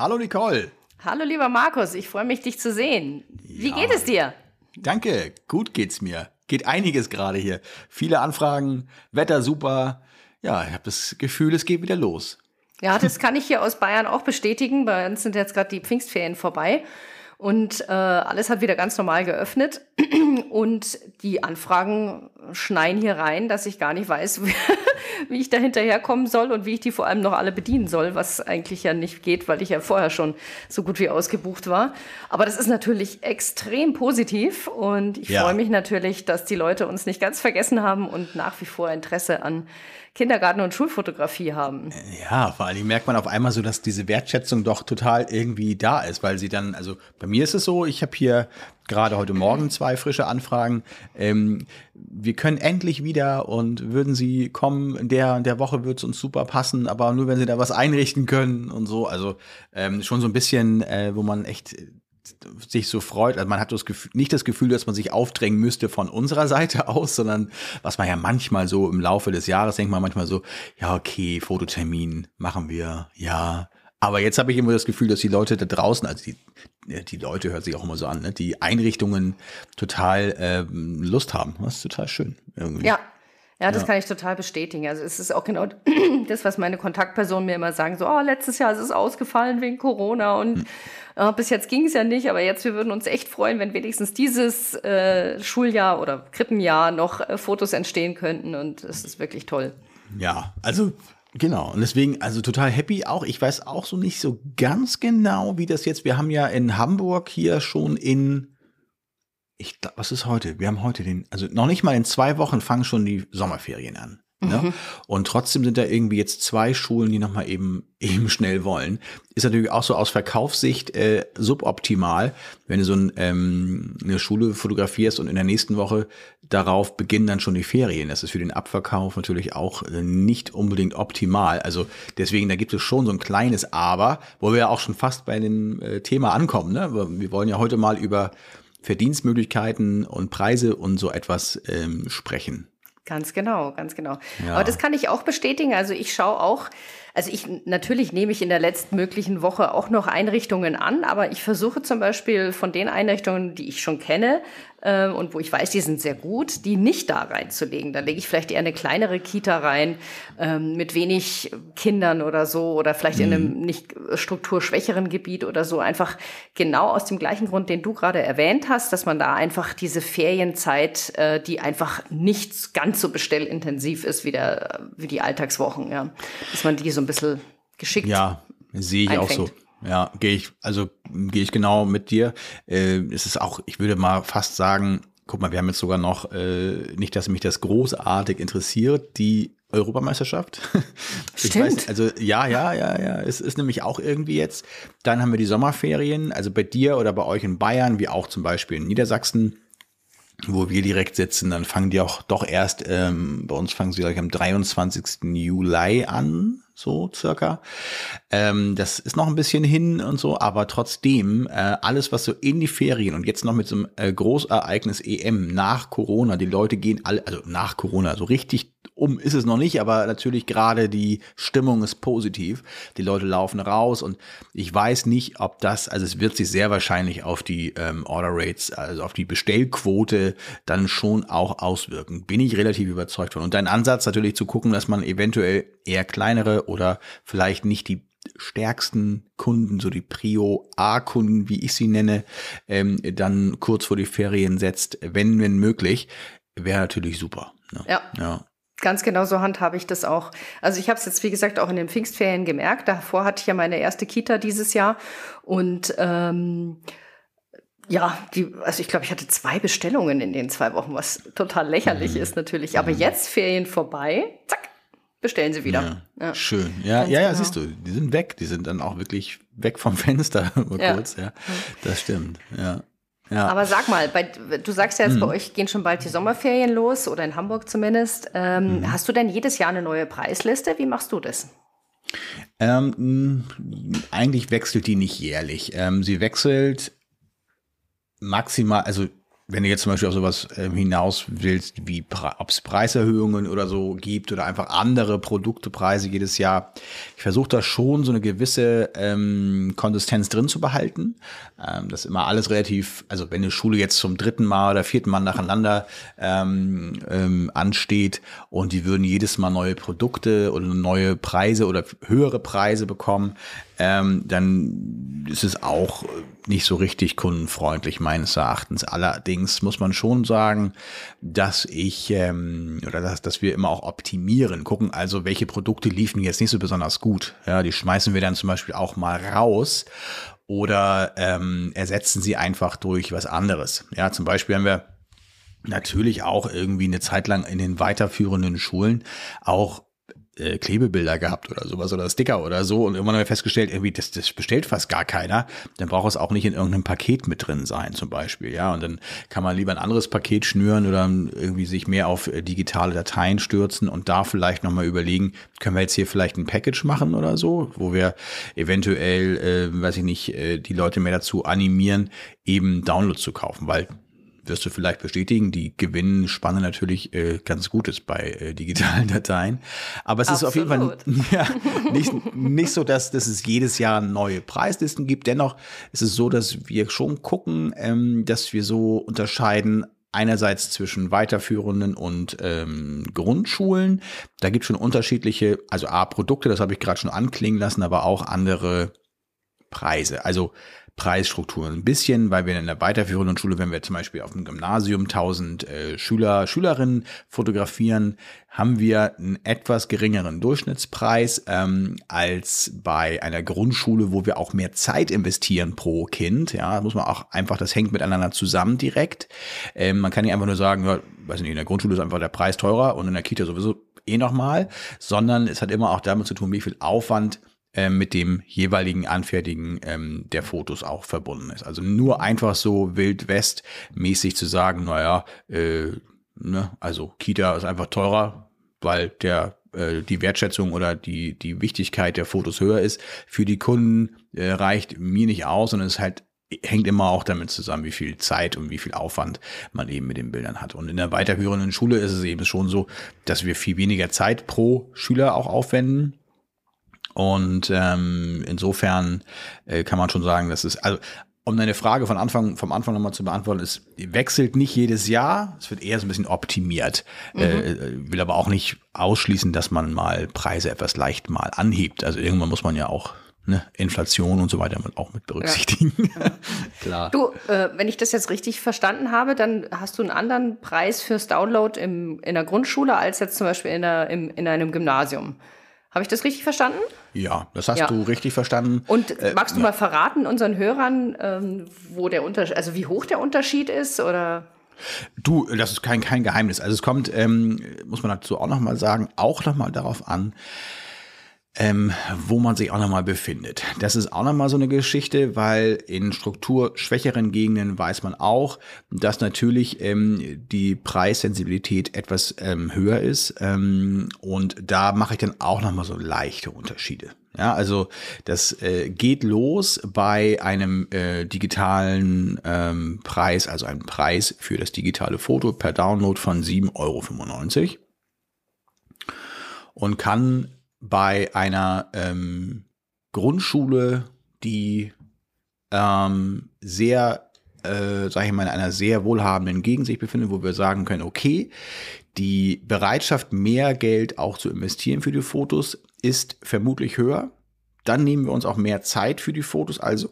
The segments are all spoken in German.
Hallo Nicole. Hallo lieber Markus, ich freue mich, dich zu sehen. Wie ja. geht es dir? Danke, gut geht's mir. Geht einiges gerade hier. Viele Anfragen, Wetter super. Ja, ich habe das Gefühl, es geht wieder los. Ja, das kann ich hier aus Bayern auch bestätigen. Bei uns sind jetzt gerade die Pfingstferien vorbei und äh, alles hat wieder ganz normal geöffnet. Und die Anfragen schneien hier rein, dass ich gar nicht weiß, wie ich da hinterherkommen soll und wie ich die vor allem noch alle bedienen soll, was eigentlich ja nicht geht, weil ich ja vorher schon so gut wie ausgebucht war. Aber das ist natürlich extrem positiv und ich ja. freue mich natürlich, dass die Leute uns nicht ganz vergessen haben und nach wie vor Interesse an Kindergarten- und Schulfotografie haben. Ja, vor allem merkt man auf einmal so, dass diese Wertschätzung doch total irgendwie da ist, weil sie dann, also bei mir ist es so, ich habe hier gerade heute Morgen zwei frische Anfragen. Ähm, wir können endlich wieder und würden Sie kommen, in der, in der Woche wird es uns super passen, aber nur wenn Sie da was einrichten können und so. Also ähm, schon so ein bisschen, äh, wo man echt sich so freut. Also man hat das Gefühl, nicht das Gefühl, dass man sich aufdrängen müsste von unserer Seite aus, sondern was man ja manchmal so im Laufe des Jahres denkt man manchmal so, ja, okay, Fototermin machen wir, ja. Aber jetzt habe ich immer das Gefühl, dass die Leute da draußen, also die, die Leute hört sich auch immer so an, ne, die Einrichtungen total ähm, Lust haben. Das ist total schön. Irgendwie. Ja, ja, das ja. kann ich total bestätigen. Also es ist auch genau das, was meine Kontaktpersonen mir immer sagen, so, oh, letztes Jahr ist es ausgefallen wegen Corona und äh, bis jetzt ging es ja nicht, aber jetzt, wir würden uns echt freuen, wenn wenigstens dieses äh, Schuljahr oder Krippenjahr noch äh, Fotos entstehen könnten und es ist wirklich toll. Ja, also Genau, und deswegen, also total happy auch. Ich weiß auch so nicht so ganz genau, wie das jetzt, wir haben ja in Hamburg hier schon in ich was ist heute? Wir haben heute den, also noch nicht mal in zwei Wochen fangen schon die Sommerferien an. Ne? Mhm. Und trotzdem sind da irgendwie jetzt zwei Schulen, die nochmal eben, eben schnell wollen. Ist natürlich auch so aus Verkaufssicht äh, suboptimal, wenn du so ein, ähm, eine Schule fotografierst und in der nächsten Woche darauf beginnen dann schon die Ferien. Das ist für den Abverkauf natürlich auch äh, nicht unbedingt optimal. Also deswegen, da gibt es schon so ein kleines Aber, wo wir ja auch schon fast bei dem äh, Thema ankommen. Ne? Wir wollen ja heute mal über Verdienstmöglichkeiten und Preise und so etwas ähm, sprechen. Ganz genau, ganz genau. Ja. Aber das kann ich auch bestätigen. Also ich schaue auch, also ich natürlich nehme ich in der letztmöglichen Woche auch noch Einrichtungen an, aber ich versuche zum Beispiel von den Einrichtungen, die ich schon kenne, äh, und wo ich weiß, die sind sehr gut, die nicht da reinzulegen. Da lege ich vielleicht eher eine kleinere Kita rein ähm, mit wenig Kindern oder so oder vielleicht mhm. in einem mhm. nicht strukturschwächeren Gebiet oder so. Einfach genau aus dem gleichen Grund, den du gerade erwähnt hast, dass man da einfach diese Ferienzeit, äh, die einfach nicht ganz so bestellintensiv ist wie, der, wie die Alltagswochen, ja, dass man die so ein bisschen geschickt Ja, sehe ich einfängt. auch so. Ja, gehe ich, also gehe ich genau mit dir. Äh, es ist auch, ich würde mal fast sagen, guck mal, wir haben jetzt sogar noch, äh, nicht, dass mich das großartig interessiert, die Europameisterschaft. Stimmt. Weiß, also ja, ja, ja, ja. Es ist nämlich auch irgendwie jetzt. Dann haben wir die Sommerferien, also bei dir oder bei euch in Bayern, wie auch zum Beispiel in Niedersachsen, wo wir direkt sitzen. Dann fangen die auch doch erst, ähm, bei uns fangen sie gleich am 23. Juli an so circa. Ähm, das ist noch ein bisschen hin und so, aber trotzdem, äh, alles, was so in die Ferien und jetzt noch mit so einem äh, Großereignis EM nach Corona, die Leute gehen alle, also nach Corona, so richtig um ist es noch nicht, aber natürlich gerade die Stimmung ist positiv. Die Leute laufen raus und ich weiß nicht, ob das, also es wird sich sehr wahrscheinlich auf die ähm, Order Rates, also auf die Bestellquote dann schon auch auswirken. Bin ich relativ überzeugt von. Und dein Ansatz natürlich zu gucken, dass man eventuell eher kleinere oder vielleicht nicht die stärksten Kunden, so die Prio A-Kunden, wie ich sie nenne, ähm, dann kurz vor die Ferien setzt, wenn, wenn möglich, wäre natürlich super. Ne? Ja. ja. Ganz genau so handhabe ich das auch. Also ich habe es jetzt, wie gesagt, auch in den Pfingstferien gemerkt. Davor hatte ich ja meine erste Kita dieses Jahr. Und ähm, ja, die, also ich glaube, ich hatte zwei Bestellungen in den zwei Wochen, was total lächerlich mhm. ist natürlich. Aber jetzt Ferien vorbei, zack, bestellen sie wieder. Ja, ja. Schön. Ja, ja, ja, genau. siehst du, die sind weg. Die sind dann auch wirklich weg vom Fenster, mal ja. kurz. Ja, das stimmt. Ja. Ja. Aber sag mal, bei, du sagst ja jetzt, mhm. bei euch gehen schon bald die Sommerferien los oder in Hamburg zumindest. Ähm, mhm. Hast du denn jedes Jahr eine neue Preisliste? Wie machst du das? Ähm, eigentlich wechselt die nicht jährlich. Ähm, sie wechselt maximal, also wenn du jetzt zum Beispiel auf sowas ähm, hinaus willst, wie ob es Preiserhöhungen oder so gibt oder einfach andere Produktepreise jedes Jahr, ich versuche da schon so eine gewisse ähm, Konsistenz drin zu behalten. Ähm, das ist immer alles relativ, also wenn eine Schule jetzt zum dritten Mal oder vierten Mal nacheinander ähm, ähm, ansteht und die würden jedes Mal neue Produkte oder neue Preise oder höhere Preise bekommen, ähm, dann ist es auch nicht so richtig kundenfreundlich meines Erachtens. Allerdings muss man schon sagen, dass ich ähm, oder dass, dass wir immer auch optimieren, gucken also, welche Produkte liefen jetzt nicht so besonders gut. Ja, die schmeißen wir dann zum Beispiel auch mal raus oder ähm, ersetzen sie einfach durch was anderes. Ja, zum Beispiel haben wir natürlich auch irgendwie eine Zeit lang in den weiterführenden Schulen auch äh, Klebebilder gehabt oder sowas oder Sticker oder so. Und irgendwann haben wir festgestellt, irgendwie, das, das bestellt fast gar keiner, dann braucht es auch nicht in irgendeinem Paket mit drin sein, zum Beispiel, ja, und dann kann man lieber ein anderes Paket schnüren oder irgendwie sich mehr auf äh, digitale Dateien stürzen und da vielleicht nochmal überlegen, können wir jetzt hier vielleicht ein Package machen oder so, wo wir eventuell, äh, weiß ich nicht, äh, die Leute mehr dazu animieren, eben Downloads zu kaufen, weil wirst du vielleicht bestätigen, die Gewinnspanne natürlich äh, ganz gut ist bei äh, digitalen Dateien. Aber es Absolut. ist auf jeden Fall ja, nicht, nicht so, dass, dass es jedes Jahr neue Preislisten gibt. Dennoch ist es so, dass wir schon gucken, ähm, dass wir so unterscheiden, einerseits zwischen weiterführenden und ähm, Grundschulen. Da gibt es schon unterschiedliche, also A, Produkte, das habe ich gerade schon anklingen lassen, aber auch andere Preise. Also Preisstrukturen ein bisschen, weil wir in der weiterführenden Schule, wenn wir zum Beispiel auf dem Gymnasium 1000 äh, Schüler, Schülerinnen fotografieren, haben wir einen etwas geringeren Durchschnittspreis ähm, als bei einer Grundschule, wo wir auch mehr Zeit investieren pro Kind. Ja, muss man auch einfach, das hängt miteinander zusammen direkt. Ähm, man kann nicht einfach nur sagen, ja, weiß nicht, in der Grundschule ist einfach der Preis teurer und in der Kita sowieso eh nochmal, sondern es hat immer auch damit zu tun, wie viel Aufwand mit dem jeweiligen Anfertigen ähm, der Fotos auch verbunden ist. Also nur einfach so Wild West mäßig zu sagen, naja, äh, ne, also Kita ist einfach teurer, weil der äh, die Wertschätzung oder die die Wichtigkeit der Fotos höher ist. Für die Kunden äh, reicht mir nicht aus, sondern es halt hängt immer auch damit zusammen, wie viel Zeit und wie viel Aufwand man eben mit den Bildern hat. Und in der weiterführenden Schule ist es eben schon so, dass wir viel weniger Zeit pro Schüler auch aufwenden und ähm, insofern äh, kann man schon sagen, dass es, also um deine Frage von Anfang, vom Anfang nochmal zu beantworten, es wechselt nicht jedes Jahr, es wird eher so ein bisschen optimiert. Mhm. Äh, will aber auch nicht ausschließen, dass man mal Preise etwas leicht mal anhebt. Also irgendwann muss man ja auch ne, Inflation und so weiter auch mit berücksichtigen. Ja. Klar. Du, äh, wenn ich das jetzt richtig verstanden habe, dann hast du einen anderen Preis fürs Download im, in der Grundschule als jetzt zum Beispiel in, der, im, in einem Gymnasium. Habe ich das richtig verstanden? Ja, das hast ja. du richtig verstanden. Und äh, magst du ja. mal verraten unseren Hörern, ähm, wo der Unterschied, also wie hoch der Unterschied ist oder? Du, das ist kein, kein Geheimnis. Also es kommt, ähm, muss man dazu auch nochmal sagen, auch nochmal darauf an, ähm, wo man sich auch nochmal befindet. Das ist auch nochmal so eine Geschichte, weil in strukturschwächeren Gegenden weiß man auch, dass natürlich ähm, die Preissensibilität etwas ähm, höher ist. Ähm, und da mache ich dann auch nochmal so leichte Unterschiede. Ja, also das äh, geht los bei einem äh, digitalen ähm, Preis, also einem Preis für das digitale Foto per Download von 7,95 Euro und kann bei einer ähm, Grundschule, die ähm, sehr, äh, sage ich mal, in einer sehr wohlhabenden Gegend sich befindet, wo wir sagen können, okay, die Bereitschaft, mehr Geld auch zu investieren für die Fotos, ist vermutlich höher. Dann nehmen wir uns auch mehr Zeit für die Fotos, also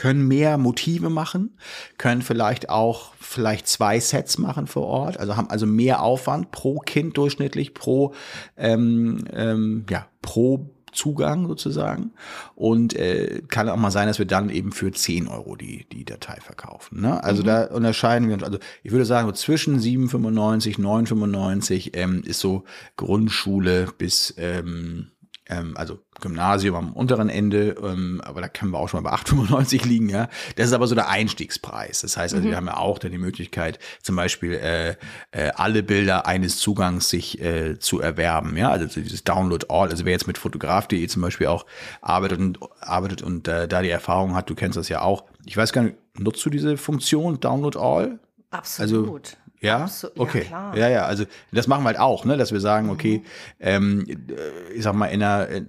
können mehr Motive machen, können vielleicht auch vielleicht zwei Sets machen vor Ort, also haben also mehr Aufwand pro Kind durchschnittlich, pro ähm, ähm, ja pro Zugang sozusagen und äh, kann auch mal sein, dass wir dann eben für 10 Euro die, die Datei verkaufen. Ne? Also mhm. da unterscheiden wir uns, also ich würde sagen, so zwischen 7,95, 9,95 ähm, ist so Grundschule bis ähm, ähm, also Gymnasium am unteren Ende, ähm, aber da können wir auch schon mal bei 8,95 liegen, ja. Das ist aber so der Einstiegspreis. Das heißt also, mhm. wir haben ja auch dann die Möglichkeit, zum Beispiel äh, äh, alle Bilder eines Zugangs sich äh, zu erwerben, ja. Also dieses Download All. Also wer jetzt mit fotograf.de zum Beispiel auch arbeitet und arbeitet und äh, da die Erfahrung hat, du kennst das ja auch. Ich weiß gar nicht, nutzt du diese Funktion Download All? Absolut. Also, ja, Absu okay. Ja, ja, ja, also das machen wir halt auch, ne, dass wir sagen, mhm. okay, ähm, äh, ich sag mal, in einer äh,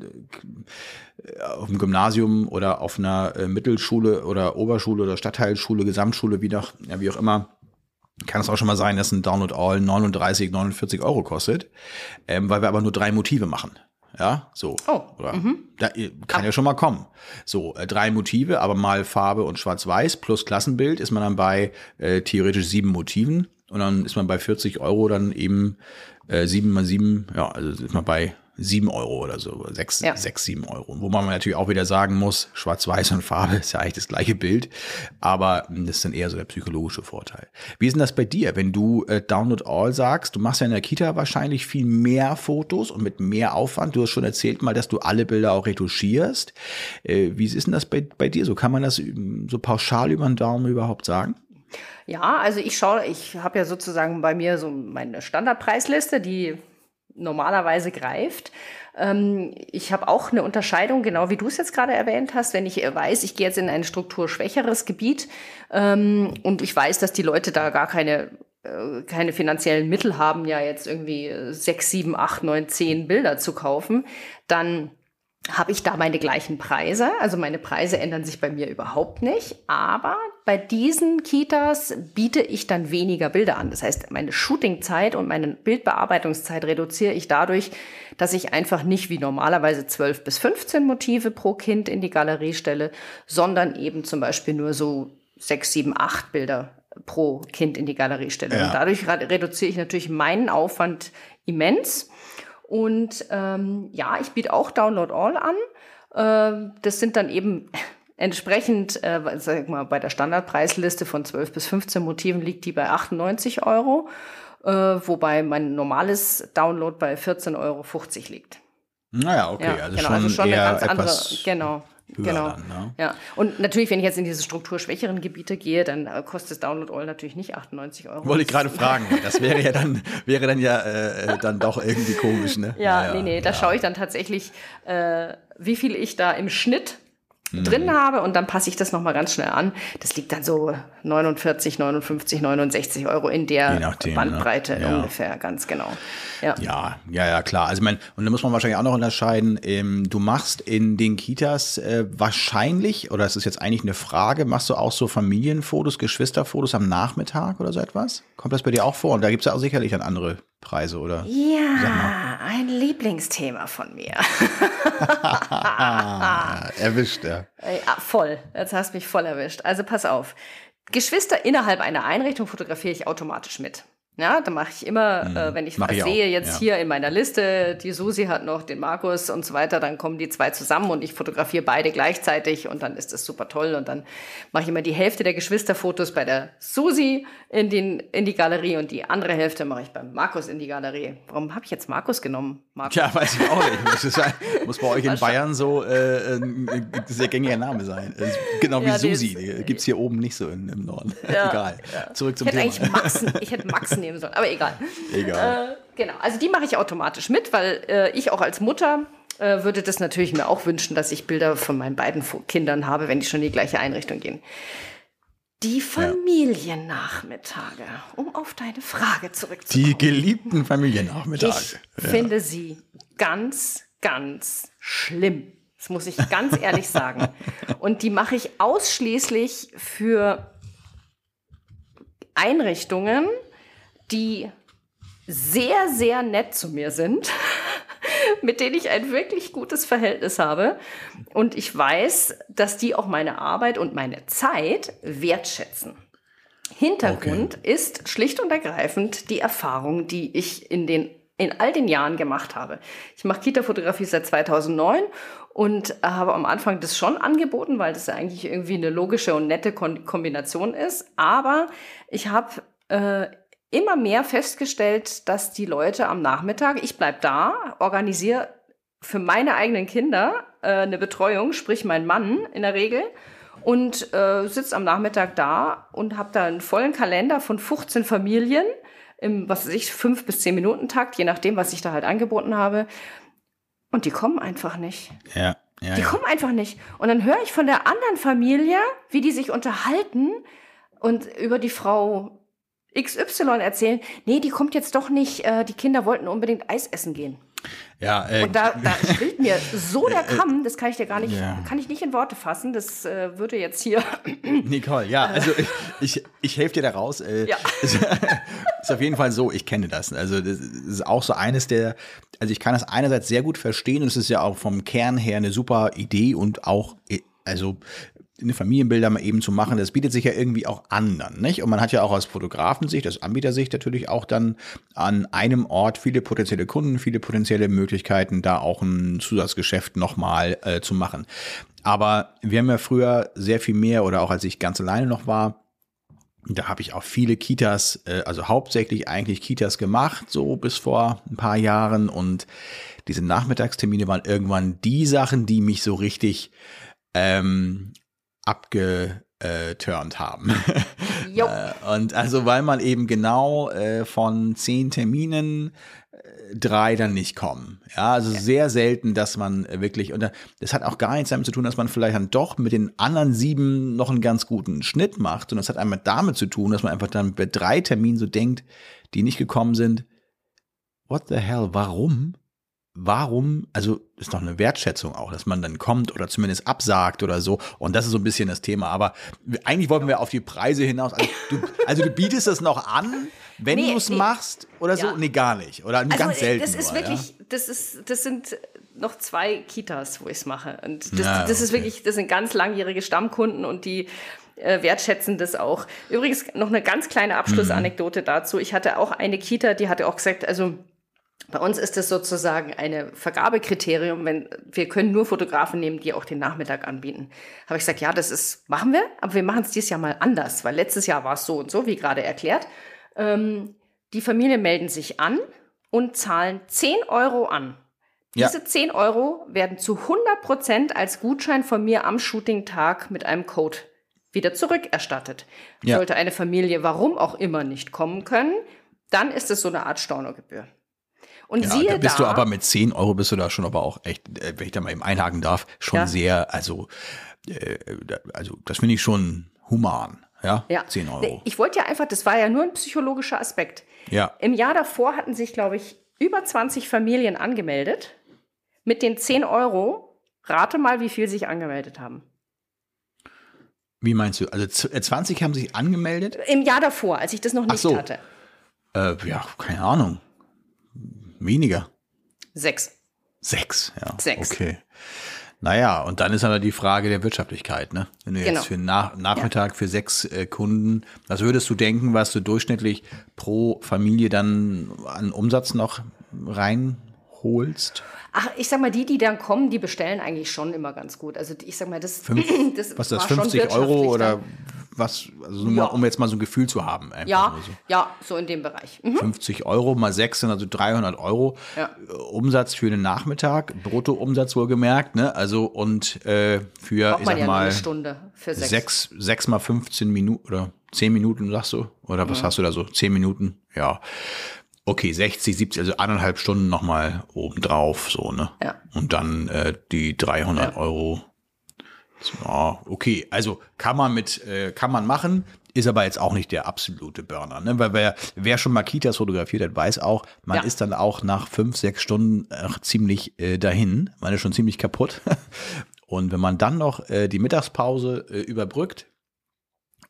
auf dem Gymnasium oder auf einer äh, Mittelschule oder Oberschule oder Stadtteilschule, Gesamtschule, wie, doch, ja, wie auch immer, kann es auch schon mal sein, dass ein Download All 39, 49 Euro kostet, ähm, weil wir aber nur drei Motive machen. Ja, so. Oh. Oder, mhm. da, kann Ab. ja schon mal kommen. So, äh, drei Motive, aber mal Farbe und Schwarz-Weiß plus Klassenbild ist man dann bei äh, theoretisch sieben Motiven und dann ist man bei 40 Euro dann eben äh, sieben mal sieben, ja, also ist man bei sieben Euro oder so, sechs, ja. sechs, sieben Euro. Wo man natürlich auch wieder sagen muss, Schwarz-Weiß und Farbe ist ja eigentlich das gleiche Bild, aber das ist dann eher so der psychologische Vorteil. Wie ist denn das bei dir, wenn du äh, Download All sagst? Du machst ja in der Kita wahrscheinlich viel mehr Fotos und mit mehr Aufwand. Du hast schon erzählt mal, dass du alle Bilder auch retuschierst. Äh, wie ist denn das bei, bei dir so? Kann man das ähm, so pauschal über den Daumen überhaupt sagen? Ja, also ich schaue, ich habe ja sozusagen bei mir so meine Standardpreisliste, die normalerweise greift. Ähm, ich habe auch eine Unterscheidung, genau wie du es jetzt gerade erwähnt hast, wenn ich weiß, ich gehe jetzt in ein strukturschwächeres Gebiet ähm, und ich weiß, dass die Leute da gar keine äh, keine finanziellen Mittel haben, ja jetzt irgendwie sechs, sieben, acht, neun, zehn Bilder zu kaufen, dann habe ich da meine gleichen Preise. Also meine Preise ändern sich bei mir überhaupt nicht. Aber bei diesen Kitas biete ich dann weniger Bilder an. Das heißt, meine Shootingzeit und meine Bildbearbeitungszeit reduziere ich dadurch, dass ich einfach nicht wie normalerweise 12 bis 15 Motive pro Kind in die Galerie stelle, sondern eben zum Beispiel nur so 6, 7, 8 Bilder pro Kind in die Galerie stelle. Ja. Und dadurch reduziere ich natürlich meinen Aufwand immens. Und ähm, ja, ich biete auch Download All an. Äh, das sind dann eben entsprechend, äh, sag mal, bei der Standardpreisliste von 12 bis 15 Motiven liegt die bei 98 Euro, äh, wobei mein normales Download bei 14,50 Euro liegt. Naja, okay, ja, also, genau, schon also schon eine ganz andere, genau genau. Dann, ne? Ja. Und natürlich, wenn ich jetzt in diese strukturschwächeren Gebiete gehe, dann äh, kostet das Download All natürlich nicht 98 Euro. Wollte ich gerade fragen. Das wäre ja dann, wäre dann ja äh, dann doch irgendwie komisch, ne? Ja, ja nee, nee, da schaue ich dann tatsächlich, äh, wie viel ich da im Schnitt mhm. drin habe und dann passe ich das nochmal ganz schnell an. Das liegt dann so 49, 59, 69 Euro in der nachdem, ne? Bandbreite ne? ja. ungefähr, ganz genau. Ja. ja, ja, ja, klar. Also mein, und da muss man wahrscheinlich auch noch unterscheiden, ähm, du machst in den Kitas äh, wahrscheinlich, oder es ist jetzt eigentlich eine Frage, machst du auch so Familienfotos, Geschwisterfotos am Nachmittag oder so etwas? Kommt das bei dir auch vor? Und da gibt es ja auch sicherlich dann andere Preise, oder? Ja, ein Lieblingsthema von mir. erwischt, ja. ja. Voll. Jetzt hast du mich voll erwischt. Also pass auf. Geschwister innerhalb einer Einrichtung fotografiere ich automatisch mit. Ja, da mache ich immer, mhm. äh, wenn ich was sehe, jetzt ja. hier in meiner Liste, die Susi hat noch den Markus und so weiter, dann kommen die zwei zusammen und ich fotografiere beide gleichzeitig und dann ist das super toll. Und dann mache ich immer die Hälfte der Geschwisterfotos bei der Susi in, den, in die Galerie und die andere Hälfte mache ich beim Markus in die Galerie. Warum habe ich jetzt Markus genommen? Markus. Ja, weiß ich auch nicht. Muss, sein, muss bei euch in Bayern so äh, ein sehr gängiger Name sein. Genau wie ja, Susi. Gibt es hier oben nicht so in, im Norden. Ja, Egal. Zurück zum ich Thema. Ich hätte Max nehmen sollen, aber egal. Egal. Äh, genau, also die mache ich automatisch mit, weil äh, ich auch als Mutter äh, würde das natürlich mir auch wünschen, dass ich Bilder von meinen beiden Kindern habe, wenn die schon in die gleiche Einrichtung gehen. Die Familiennachmittage, um auf deine Frage zurückzukommen. Die geliebten Familiennachmittage. Ich ja. finde sie ganz, ganz schlimm. Das muss ich ganz ehrlich sagen. Und die mache ich ausschließlich für Einrichtungen, die sehr, sehr nett zu mir sind, mit denen ich ein wirklich gutes Verhältnis habe. Und ich weiß, dass die auch meine Arbeit und meine Zeit wertschätzen. Hintergrund okay. ist schlicht und ergreifend die Erfahrung, die ich in den in all den Jahren gemacht habe. Ich mache Kita-Fotografie seit 2009 und habe am Anfang das schon angeboten, weil das ja eigentlich irgendwie eine logische und nette Kombination ist. Aber ich habe äh, immer mehr festgestellt, dass die Leute am Nachmittag, ich bleib da, organisiere für meine eigenen Kinder äh, eine Betreuung, sprich mein Mann in der Regel, und äh, sitzt am Nachmittag da und habe da einen vollen Kalender von 15 Familien im, was weiß ich, fünf bis zehn Minuten Takt, je nachdem, was ich da halt angeboten habe. Und die kommen einfach nicht. Ja. ja die ja. kommen einfach nicht. Und dann höre ich von der anderen Familie, wie die sich unterhalten und über die Frau XY erzählen, nee, die kommt jetzt doch nicht, äh, die Kinder wollten unbedingt Eis essen gehen. Ja, äh, und da, da schwillt mir so der Kamm, das kann ich dir gar nicht, ja. kann ich nicht in Worte fassen. Das äh, würde jetzt hier. Nicole, ja, also ich, ich, ich helfe dir da raus. Äh, ja. ist auf jeden Fall so, ich kenne das. Also das ist auch so eines der, also ich kann das einerseits sehr gut verstehen und es ist ja auch vom Kern her eine super Idee und auch, äh, also eine Familienbilder mal eben zu machen, das bietet sich ja irgendwie auch an dann, nicht? Und man hat ja auch aus Fotografensicht, aus Anbietersicht natürlich auch dann an einem Ort viele potenzielle Kunden, viele potenzielle Möglichkeiten, da auch ein Zusatzgeschäft nochmal äh, zu machen. Aber wir haben ja früher sehr viel mehr oder auch als ich ganz alleine noch war, da habe ich auch viele Kitas, äh, also hauptsächlich eigentlich Kitas gemacht, so bis vor ein paar Jahren. Und diese Nachmittagstermine waren irgendwann die Sachen, die mich so richtig ähm, abgeturnt haben. Jo. Äh, und also weil man eben genau äh, von zehn Terminen äh, drei dann nicht kommen. Ja, also ja. sehr selten, dass man wirklich, und das hat auch gar nichts damit zu tun, dass man vielleicht dann doch mit den anderen sieben noch einen ganz guten Schnitt macht. Und das hat einmal damit zu tun, dass man einfach dann bei drei Terminen so denkt, die nicht gekommen sind, what the hell, warum? Warum, also ist doch eine Wertschätzung auch, dass man dann kommt oder zumindest absagt oder so. Und das ist so ein bisschen das Thema. Aber eigentlich wollten wir auf die Preise hinaus. Also du, also du bietest es noch an, wenn nee, du es nee. machst oder so? Ja. Nee, gar nicht. Oder also ganz selten. Das ist nur, wirklich, ja? das ist, das sind noch zwei Kitas, wo ich es mache. Und das, ja, das ist wirklich, das sind ganz langjährige Stammkunden und die äh, wertschätzen das auch. Übrigens noch eine ganz kleine Abschlussanekdote mhm. dazu. Ich hatte auch eine Kita, die hatte auch gesagt, also bei uns ist es sozusagen eine Vergabekriterium, wenn wir können nur Fotografen nehmen, die auch den Nachmittag anbieten. Habe ich gesagt, ja, das ist machen wir, aber wir machen es dieses Jahr mal anders, weil letztes Jahr war es so und so, wie gerade erklärt. Ähm, die Familien melden sich an und zahlen 10 Euro an. Ja. Diese 10 Euro werden zu 100 Prozent als Gutschein von mir am Shooting-Tag mit einem Code wieder zurückerstattet. Ja. Sollte eine Familie warum auch immer nicht kommen können, dann ist es so eine Art Stornogebühr. Und ja, siehe da bist da, du aber mit 10 Euro bist du da schon aber auch echt, äh, wenn ich da mal eben einhaken darf, schon ja. sehr, also, äh, also das finde ich schon human. Ja, ja, 10 Euro. Ich wollte ja einfach, das war ja nur ein psychologischer Aspekt. Ja. Im Jahr davor hatten sich, glaube ich, über 20 Familien angemeldet. Mit den 10 Euro, rate mal, wie viel sich angemeldet haben. Wie meinst du? Also 20 äh, haben sich angemeldet? Im Jahr davor, als ich das noch nicht so. hatte. Äh, ja, keine Ahnung. Weniger. Sechs. Sechs, ja. Sechs. Okay. Naja, und dann ist aber die Frage der Wirtschaftlichkeit, ne? Wenn du genau. jetzt für Nach Nachmittag ja. für sechs äh, Kunden, was würdest du denken, was du durchschnittlich pro Familie dann an Umsatz noch reinholst? Ach, ich sag mal, die, die dann kommen, die bestellen eigentlich schon immer ganz gut. Also ich sag mal, das, Fünf, das was ist das, 50 Euro oder was, also ja. mal, um jetzt mal so ein Gefühl zu haben. Ja, so. ja, so in dem Bereich. Mhm. 50 Euro mal 6 sind also 300 Euro ja. Äh, Umsatz für den Nachmittag, Bruttoumsatz wohlgemerkt, ne? Also und äh, für, Braucht ich sag ja mal, eine Stunde für sechs. sechs. Sechs mal 15 Minuten oder 10 Minuten, sagst du? Oder was ja. hast du da so? 10 Minuten? Ja. Okay, 60, 70, also anderthalb Stunden nochmal obendrauf, so, ne? Ja. Und dann äh, die 300 Euro ja, okay, also kann man mit, äh, kann man machen, ist aber jetzt auch nicht der absolute Burner, ne? Weil wer, wer schon mal Kitas fotografiert hat, weiß auch, man ja. ist dann auch nach fünf, sechs Stunden ziemlich äh, dahin. Man ist schon ziemlich kaputt. Und wenn man dann noch äh, die Mittagspause äh, überbrückt,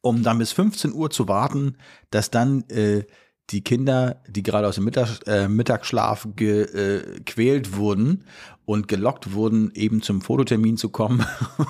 um dann bis 15 Uhr zu warten, dass dann äh, die Kinder, die gerade aus dem Mittag, äh, Mittagsschlaf gequält äh, wurden und gelockt wurden, eben zum Fototermin zu kommen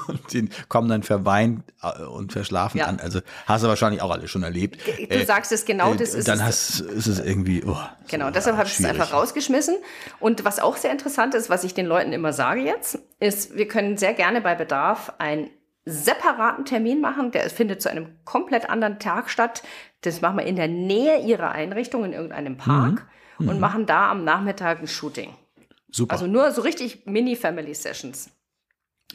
und die kommen dann verweint äh, und verschlafen ja. an. Also hast du wahrscheinlich auch alles schon erlebt. Du äh, sagst es genau, das äh, ist Dann hast, ist es irgendwie, oh, Genau, so, deshalb habe ich es einfach rausgeschmissen. Und was auch sehr interessant ist, was ich den Leuten immer sage jetzt, ist, wir können sehr gerne bei Bedarf ein separaten Termin machen. Der findet zu einem komplett anderen Tag statt. Das machen wir in der Nähe ihrer Einrichtung in irgendeinem Park mhm. und mhm. machen da am Nachmittag ein Shooting. Super. Also nur so richtig Mini-Family-Sessions.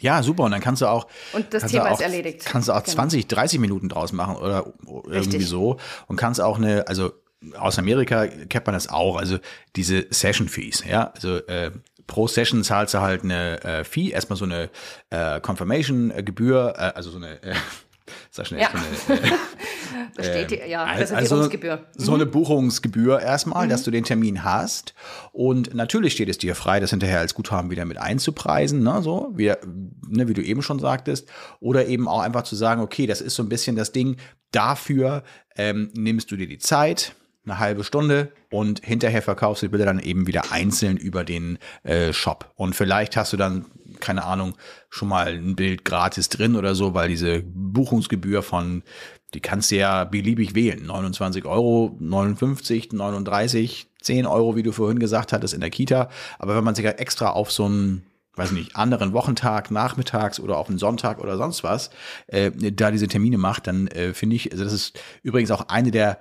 Ja, super. Und dann kannst du auch. Und das Thema auch, ist erledigt. Kannst du auch genau. 20, 30 Minuten draus machen oder irgendwie Richtig. so. Und kannst auch eine, also aus Amerika kennt man das auch, also diese Session Fees, ja. Also äh, pro Session zahlst du halt eine äh, Fee, erstmal so eine äh, Confirmation-Gebühr, äh, also so eine, äh, Sag schnell. Ja. Eine, äh, ja, also Reservierungsgebühr. So eine Buchungsgebühr erstmal, dass du den Termin hast. Und natürlich steht es dir frei, das hinterher als Guthaben wieder mit einzupreisen, ne, so, wie, ne, wie du eben schon sagtest. Oder eben auch einfach zu sagen, okay, das ist so ein bisschen das Ding, dafür ähm, nimmst du dir die Zeit, eine halbe Stunde und hinterher verkaufst du die Bilder dann eben wieder einzeln über den äh, Shop. Und vielleicht hast du dann, keine Ahnung, schon mal ein Bild gratis drin oder so, weil diese Buchungsgebühr von, die kannst du ja beliebig wählen. 29 Euro, 59, 39, 10 Euro, wie du vorhin gesagt hattest, in der Kita. Aber wenn man sich ja extra auf so einen weiß nicht, anderen Wochentag, nachmittags oder auf einen Sonntag oder sonst was, äh, da diese Termine macht, dann äh, finde ich, also das ist übrigens auch eine der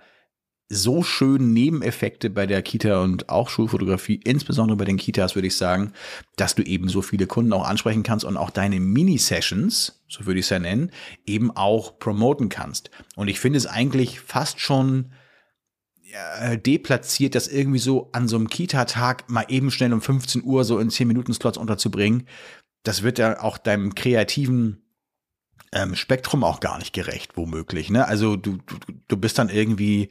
so schönen Nebeneffekte bei der Kita und auch Schulfotografie, insbesondere bei den Kitas, würde ich sagen, dass du eben so viele Kunden auch ansprechen kannst und auch deine Mini-Sessions, so würde ich es ja nennen, eben auch promoten kannst. Und ich finde es eigentlich fast schon deplatziert, das irgendwie so an so einem Kita-Tag mal eben schnell um 15 Uhr so in 10 Minuten Slots unterzubringen. Das wird ja auch deinem kreativen ähm, Spektrum auch gar nicht gerecht, womöglich. Ne? Also du, du, du bist dann irgendwie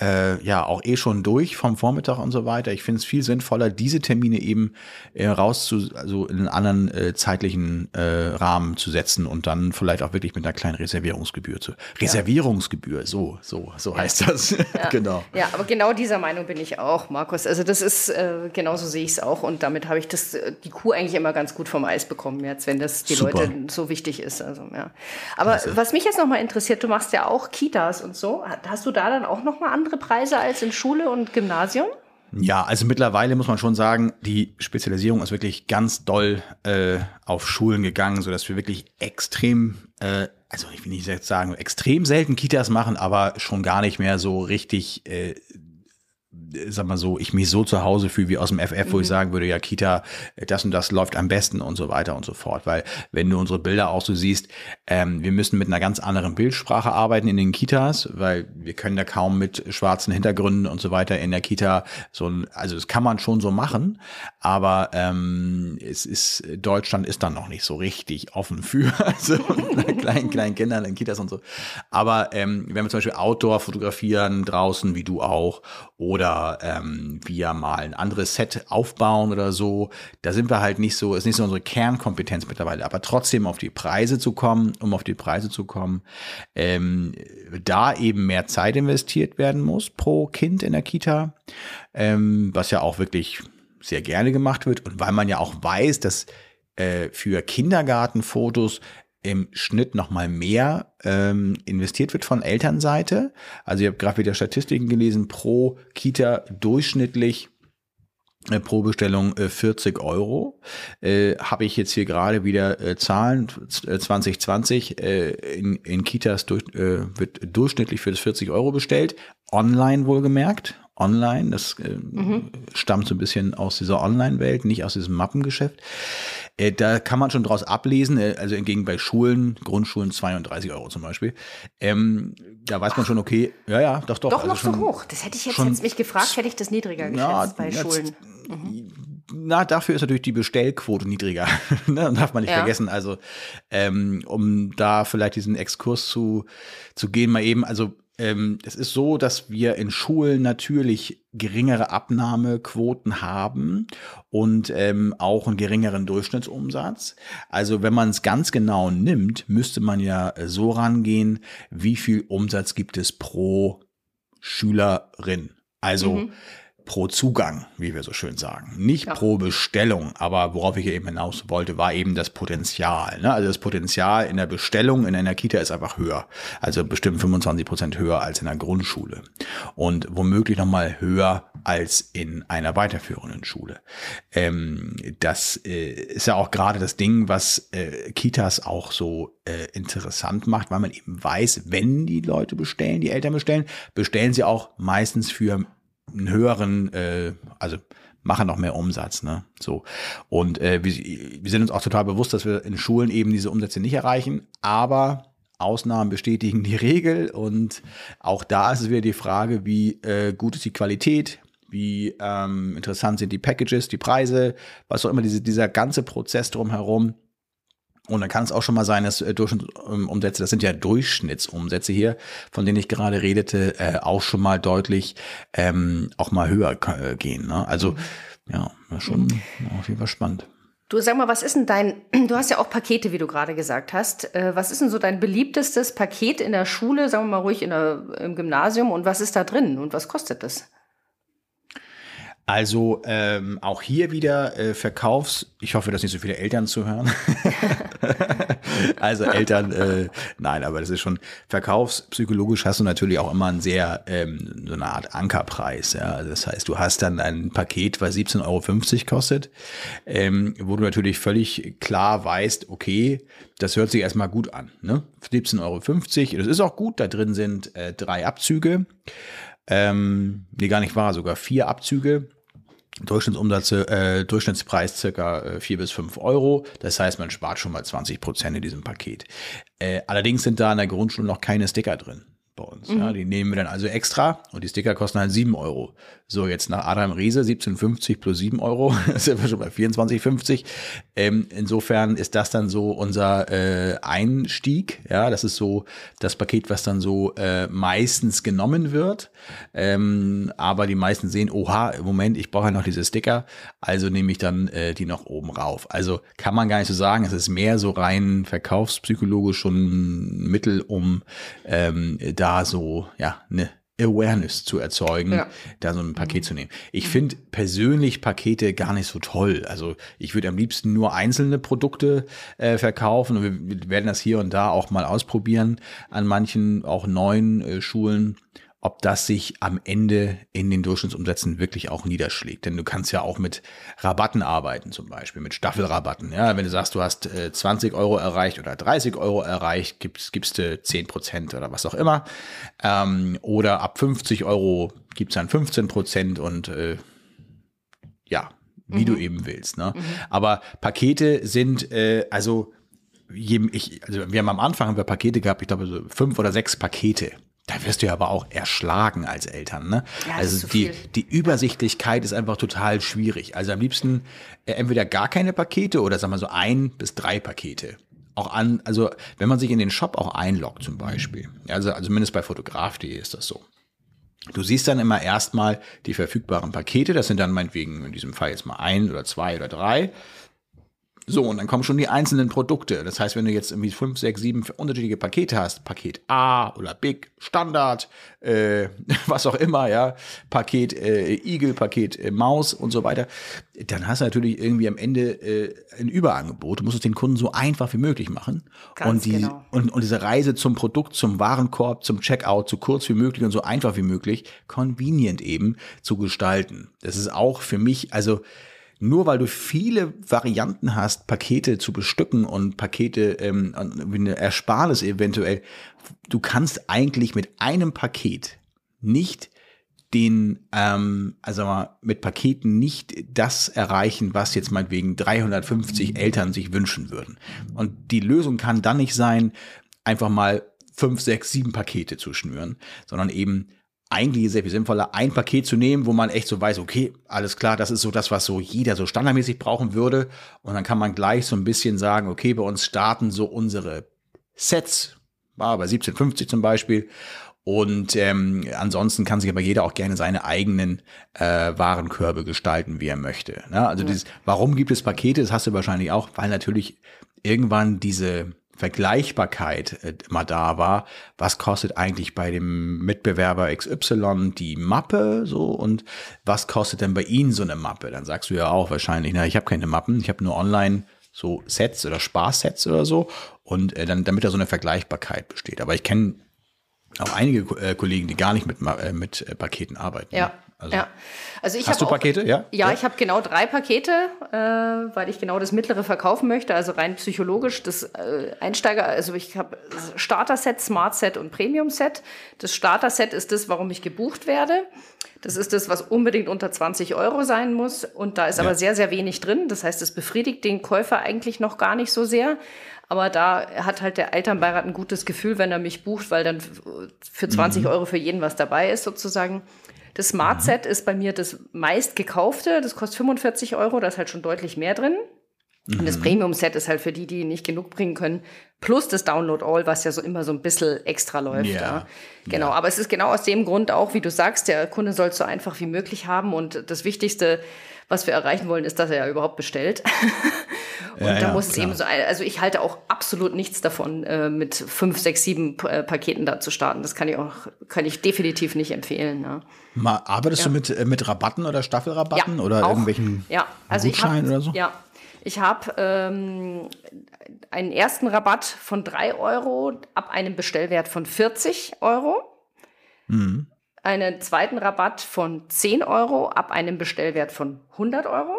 äh, ja auch eh schon durch vom Vormittag und so weiter. Ich finde es viel sinnvoller, diese Termine eben äh, raus zu, also in einen anderen äh, zeitlichen äh, Rahmen zu setzen und dann vielleicht auch wirklich mit einer kleinen Reservierungsgebühr zu. Reservierungsgebühr, ja. so, so, so heißt das. Ja. genau. Ja, aber genau dieser Meinung bin ich auch, Markus. Also das ist, äh, genauso sehe ich es auch und damit habe ich das, äh, die Kuh eigentlich immer ganz gut vom Eis bekommen jetzt, wenn das die Super. Leute so wichtig ist. Also, ja. Aber also. was mich jetzt nochmal interessiert, du machst ja auch Kitas und so. Hast du da dann auch nochmal andere andere Preise als in Schule und Gymnasium? Ja, also mittlerweile muss man schon sagen, die Spezialisierung ist wirklich ganz doll äh, auf Schulen gegangen, so dass wir wirklich extrem, äh, also ich will nicht sagen, extrem selten Kitas machen, aber schon gar nicht mehr so richtig äh, sag mal so, ich mich so zu Hause fühle wie aus dem FF, wo mhm. ich sagen würde, ja, Kita, das und das läuft am besten und so weiter und so fort. Weil wenn du unsere Bilder auch so siehst, ähm, wir müssen mit einer ganz anderen Bildsprache arbeiten in den Kitas, weil wir können da kaum mit schwarzen Hintergründen und so weiter in der Kita so ein, also das kann man schon so machen, aber ähm, es ist, Deutschland ist dann noch nicht so richtig offen für, also kleinen, kleinen Kindern in Kitas und so. Aber ähm, wenn wir zum Beispiel Outdoor fotografieren, draußen, wie du auch, oder ähm, wir mal ein anderes Set aufbauen oder so. Da sind wir halt nicht so, ist nicht so unsere Kernkompetenz mittlerweile. Aber trotzdem auf die Preise zu kommen, um auf die Preise zu kommen, ähm, da eben mehr Zeit investiert werden muss pro Kind in der Kita, ähm, was ja auch wirklich sehr gerne gemacht wird und weil man ja auch weiß, dass äh, für Kindergartenfotos im Schnitt noch mal mehr ähm, investiert wird von Elternseite. Also ich habe gerade wieder Statistiken gelesen, pro Kita durchschnittlich äh, pro Bestellung äh, 40 Euro. Äh, Habe ich jetzt hier gerade wieder äh, Zahlen 2020 äh, äh, in, in Kitas durch, äh, wird durchschnittlich für das 40 Euro bestellt. Online wohlgemerkt. Online, das äh, mhm. stammt so ein bisschen aus dieser Online-Welt, nicht aus diesem Mappengeschäft. Äh, da kann man schon draus ablesen, äh, also entgegen bei Schulen, Grundschulen 32 Euro zum Beispiel. Ähm, da weiß man schon, okay, ja, ja, doch, doch. Doch also noch schon, so hoch. Das hätte ich jetzt, jetzt mich gefragt, hätte ich das niedriger geschätzt ja, bei jetzt, Schulen. Mhm. Na, dafür ist natürlich die Bestellquote niedriger. ne? Darf man nicht ja. vergessen. Also, ähm, um da vielleicht diesen Exkurs zu, zu gehen, mal eben, also ähm, es ist so, dass wir in Schulen natürlich geringere Abnahmequoten haben und ähm, auch einen geringeren Durchschnittsumsatz. Also wenn man es ganz genau nimmt, müsste man ja so rangehen, wie viel Umsatz gibt es pro Schülerin. Also mhm pro Zugang, wie wir so schön sagen. Nicht ja. pro Bestellung, aber worauf ich eben hinaus wollte, war eben das Potenzial. Ne? Also das Potenzial in der Bestellung in einer Kita ist einfach höher. Also bestimmt 25 Prozent höher als in der Grundschule. Und womöglich nochmal höher als in einer weiterführenden Schule. Ähm, das äh, ist ja auch gerade das Ding, was äh, Kitas auch so äh, interessant macht, weil man eben weiß, wenn die Leute bestellen, die Eltern bestellen, bestellen sie auch meistens für einen höheren, äh, also machen noch mehr Umsatz, ne? So. Und äh, wir, wir sind uns auch total bewusst, dass wir in Schulen eben diese Umsätze nicht erreichen, aber Ausnahmen bestätigen die Regel und auch da ist es wieder die Frage, wie äh, gut ist die Qualität, wie ähm, interessant sind die Packages, die Preise, was auch immer, diese, dieser ganze Prozess drumherum. Und dann kann es auch schon mal sein, dass äh, Durchschnittsumsätze, das sind ja Durchschnittsumsätze hier, von denen ich gerade redete, äh, auch schon mal deutlich ähm, auch mal höher äh, gehen. Ne? Also mhm. ja, schon mhm. auf jeden Fall spannend. Du sag mal, was ist denn dein, du hast ja auch Pakete, wie du gerade gesagt hast. Äh, was ist denn so dein beliebtestes Paket in der Schule, sagen wir mal ruhig in der, im Gymnasium und was ist da drin und was kostet das? Also ähm, auch hier wieder äh, Verkaufs. Ich hoffe, dass nicht so viele Eltern zuhören. also Eltern, äh, nein, aber das ist schon verkaufspsychologisch hast du natürlich auch immer einen sehr ähm, so eine Art Ankerpreis. Ja, also das heißt, du hast dann ein Paket, was 17,50 Euro kostet, ähm, wo du natürlich völlig klar weißt, okay, das hört sich erstmal gut an. Ne? 17,50 Euro. Das ist auch gut. Da drin sind äh, drei Abzüge. Ähm, nee, gar nicht wahr, sogar vier Abzüge. Durchschnittsumsätze, äh, Durchschnittspreis circa äh, vier bis fünf Euro. Das heißt, man spart schon mal 20 Prozent in diesem Paket. Äh, allerdings sind da in der Grundschule noch keine Sticker drin bei uns. Mhm. Ja, die nehmen wir dann also extra und die Sticker kosten halt sieben Euro. So, jetzt nach Adam Riese 17,50 plus sieben Euro, sind wir schon bei 24,50. Ähm, insofern ist das dann so unser äh, Einstieg. Ja, das ist so das Paket, was dann so äh, meistens genommen wird. Ähm, aber die meisten sehen, oha, Moment, ich brauche ja noch diese Sticker, also nehme ich dann äh, die noch oben rauf. Also kann man gar nicht so sagen, es ist mehr so rein verkaufspsychologisch schon ein Mittel, um ähm, da so, ja, eine Awareness zu erzeugen, ja. da so ein Paket zu nehmen. Ich finde persönlich Pakete gar nicht so toll. Also ich würde am liebsten nur einzelne Produkte äh, verkaufen und wir werden das hier und da auch mal ausprobieren an manchen auch neuen äh, Schulen ob das sich am Ende in den Durchschnittsumsätzen wirklich auch niederschlägt. Denn du kannst ja auch mit Rabatten arbeiten, zum Beispiel mit Staffelrabatten. Ja, wenn du sagst, du hast äh, 20 Euro erreicht oder 30 Euro erreicht, gibst, gibst du 10 Prozent oder was auch immer. Ähm, oder ab 50 Euro gibt's dann 15 Prozent und äh, ja, wie mhm. du eben willst. Ne? Mhm. Aber Pakete sind, äh, also, ich, also wir haben am Anfang haben wir Pakete gehabt, ich glaube so fünf oder sechs Pakete. Da wirst du ja aber auch erschlagen als Eltern. Ne? Ja, also die, die Übersichtlichkeit ist einfach total schwierig. Also am liebsten äh, entweder gar keine Pakete oder sagen wir so ein bis drei Pakete. Auch an, also wenn man sich in den Shop auch einloggt zum Beispiel. Also, also zumindest bei fotograf.de ist das so. Du siehst dann immer erstmal die verfügbaren Pakete. Das sind dann meinetwegen in diesem Fall jetzt mal ein oder zwei oder drei. So, und dann kommen schon die einzelnen Produkte. Das heißt, wenn du jetzt irgendwie fünf, sechs, sieben unterschiedliche Pakete hast, Paket A oder Big, Standard, äh, was auch immer, ja, Paket äh, Igel, Paket äh, Maus und so weiter, dann hast du natürlich irgendwie am Ende äh, ein Überangebot. Du musst es den Kunden so einfach wie möglich machen. Ganz und, die, genau. und, und diese Reise zum Produkt, zum Warenkorb, zum Checkout, so kurz wie möglich und so einfach wie möglich, convenient eben zu gestalten. Das ist auch für mich, also nur weil du viele Varianten hast, Pakete zu bestücken und Pakete, ähm, eine Ersparnis eventuell, du kannst eigentlich mit einem Paket nicht den, ähm, also mal, mit Paketen nicht das erreichen, was jetzt meinetwegen 350 Eltern sich wünschen würden. Und die Lösung kann dann nicht sein, einfach mal fünf, sechs, sieben Pakete zu schnüren, sondern eben eigentlich sehr viel sinnvoller, ein Paket zu nehmen, wo man echt so weiß, okay, alles klar, das ist so das, was so jeder so standardmäßig brauchen würde. Und dann kann man gleich so ein bisschen sagen, okay, bei uns starten so unsere Sets, war bei 1750 zum Beispiel. Und ähm, ansonsten kann sich aber jeder auch gerne seine eigenen äh, Warenkörbe gestalten, wie er möchte. Ne? Also ja. dieses, warum gibt es Pakete? Das hast du wahrscheinlich auch, weil natürlich irgendwann diese Vergleichbarkeit äh, immer da war, was kostet eigentlich bei dem Mitbewerber XY die Mappe so und was kostet denn bei Ihnen so eine Mappe? Dann sagst du ja auch wahrscheinlich, na, ich habe keine Mappen, ich habe nur online so Sets oder Spaßsets oder so und äh, dann damit da so eine Vergleichbarkeit besteht. Aber ich kenne auch einige äh, Kollegen, die gar nicht mit, äh, mit äh, Paketen arbeiten. Ja. Also, ja. Also ich hast du auch, Pakete? Ja, ja, ja. ich habe genau drei Pakete, äh, weil ich genau das mittlere verkaufen möchte, also rein psychologisch. Das äh, Einsteiger, also ich habe Starter-Set, Smart-Set und Premium-Set. Das Starter-Set ist das, warum ich gebucht werde. Das ist das, was unbedingt unter 20 Euro sein muss. Und da ist ja. aber sehr, sehr wenig drin. Das heißt, es befriedigt den Käufer eigentlich noch gar nicht so sehr. Aber da hat halt der Elternbeirat ein gutes Gefühl, wenn er mich bucht, weil dann für 20 mhm. Euro für jeden was dabei ist sozusagen. Das Smart Set mhm. ist bei mir das meist gekaufte. Das kostet 45 Euro, da ist halt schon deutlich mehr drin. Und das mhm. Premium-Set ist halt für die, die nicht genug bringen können, plus das Download All, was ja so immer so ein bisschen extra läuft. Ja. ja. Genau, ja. aber es ist genau aus dem Grund auch, wie du sagst, der Kunde soll es so einfach wie möglich haben und das Wichtigste, was wir erreichen wollen, ist, dass er ja überhaupt bestellt. und ja, da muss es eben so, also ich halte auch absolut nichts davon, äh, mit fünf, sechs, sieben äh, Paketen da zu starten. Das kann ich auch, kann ich definitiv nicht empfehlen. Ja. Mal, arbeitest du mit, äh, mit Rabatten oder Staffelrabatten oder auch, irgendwelchen ja, also Gutscheinen oder so? Ja, ich habe ähm, einen ersten Rabatt von 3 Euro ab einem Bestellwert von 40 Euro. Mhm. Einen zweiten Rabatt von 10 Euro ab einem Bestellwert von 100 Euro.